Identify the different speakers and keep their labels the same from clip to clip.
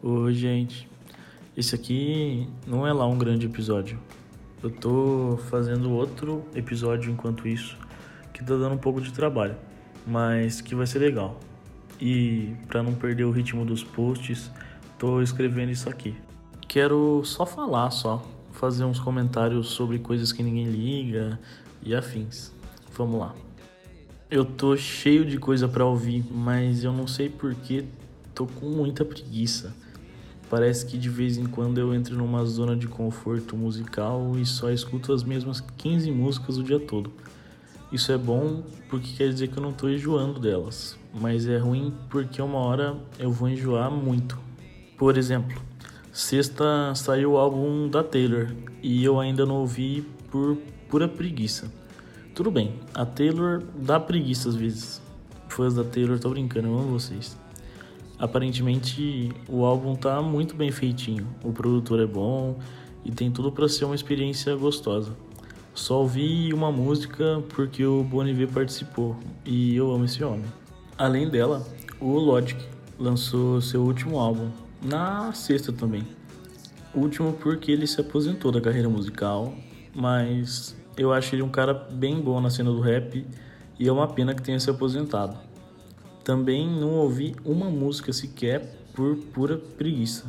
Speaker 1: Oi, gente. Esse aqui não é lá um grande episódio. Eu tô fazendo outro episódio enquanto isso, que tá dando um pouco de trabalho, mas que vai ser legal. E para não perder o ritmo dos posts, tô escrevendo isso aqui. Quero só falar só, fazer uns comentários sobre coisas que ninguém liga e afins. Vamos lá. Eu tô cheio de coisa para ouvir, mas eu não sei porque tô com muita preguiça. Parece que de vez em quando eu entro numa zona de conforto musical e só escuto as mesmas 15 músicas o dia todo. Isso é bom porque quer dizer que eu não tô enjoando delas, mas é ruim porque uma hora eu vou enjoar muito. Por exemplo, sexta saiu o álbum da Taylor e eu ainda não ouvi por pura preguiça. Tudo bem, a Taylor dá preguiça às vezes. Fãs da Taylor, tô brincando, eu amo vocês. Aparentemente o álbum tá muito bem feitinho, o produtor é bom e tem tudo para ser uma experiência gostosa. Só ouvi uma música porque o Bon Iver participou e eu amo esse homem. Além dela, o Logic lançou seu último álbum na sexta também. Último porque ele se aposentou da carreira musical, mas eu acho ele um cara bem bom na cena do rap e é uma pena que tenha se aposentado. Também não ouvi uma música sequer por pura preguiça.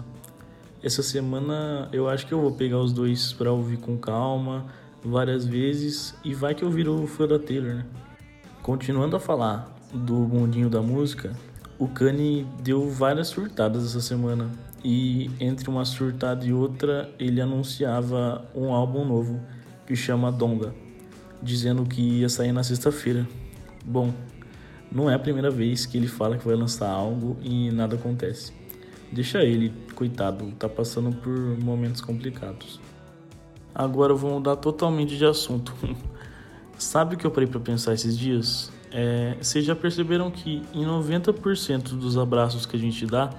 Speaker 1: Essa semana eu acho que eu vou pegar os dois para ouvir com calma, várias vezes, e vai que eu viro fã da Taylor, né? Continuando a falar do mundinho da música, o Kanye deu várias surtadas essa semana e entre uma surtada e outra ele anunciava um álbum novo que chama Donga, dizendo que ia sair na sexta-feira. Bom, não é a primeira vez que ele fala que vai lançar algo e nada acontece. Deixa ele, coitado, tá passando por momentos complicados. Agora eu vou mudar totalmente de assunto. Sabe o que eu parei para pensar esses dias? É, vocês já perceberam que em 90% dos abraços que a gente dá,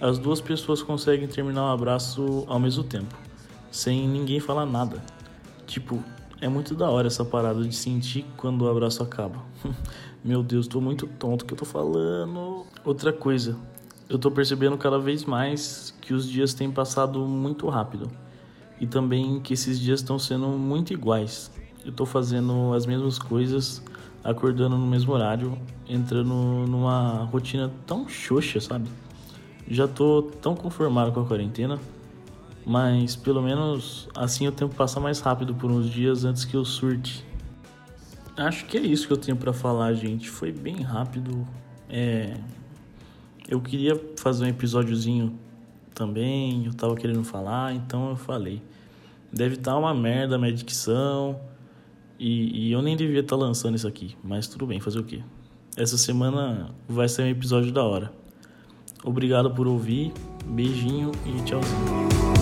Speaker 1: as duas pessoas conseguem terminar o um abraço ao mesmo tempo, sem ninguém falar nada. Tipo, é muito da hora essa parada de sentir quando o abraço acaba. Meu Deus, tô muito tonto que eu tô falando. Outra coisa, eu tô percebendo cada vez mais que os dias têm passado muito rápido. E também que esses dias estão sendo muito iguais. Eu tô fazendo as mesmas coisas, acordando no mesmo horário, entrando numa rotina tão xoxa, sabe? Já tô tão conformado com a quarentena mas pelo menos assim o tempo passa mais rápido por uns dias antes que eu surte. Acho que é isso que eu tenho para falar, gente. Foi bem rápido. É... Eu queria fazer um episódiozinho também, eu tava querendo falar, então eu falei. Deve estar tá uma merda a minha dicção. E, e eu nem devia estar tá lançando isso aqui, mas tudo bem, fazer o quê? Essa semana vai ser um episódio da hora. Obrigado por ouvir, beijinho e tchauzinho.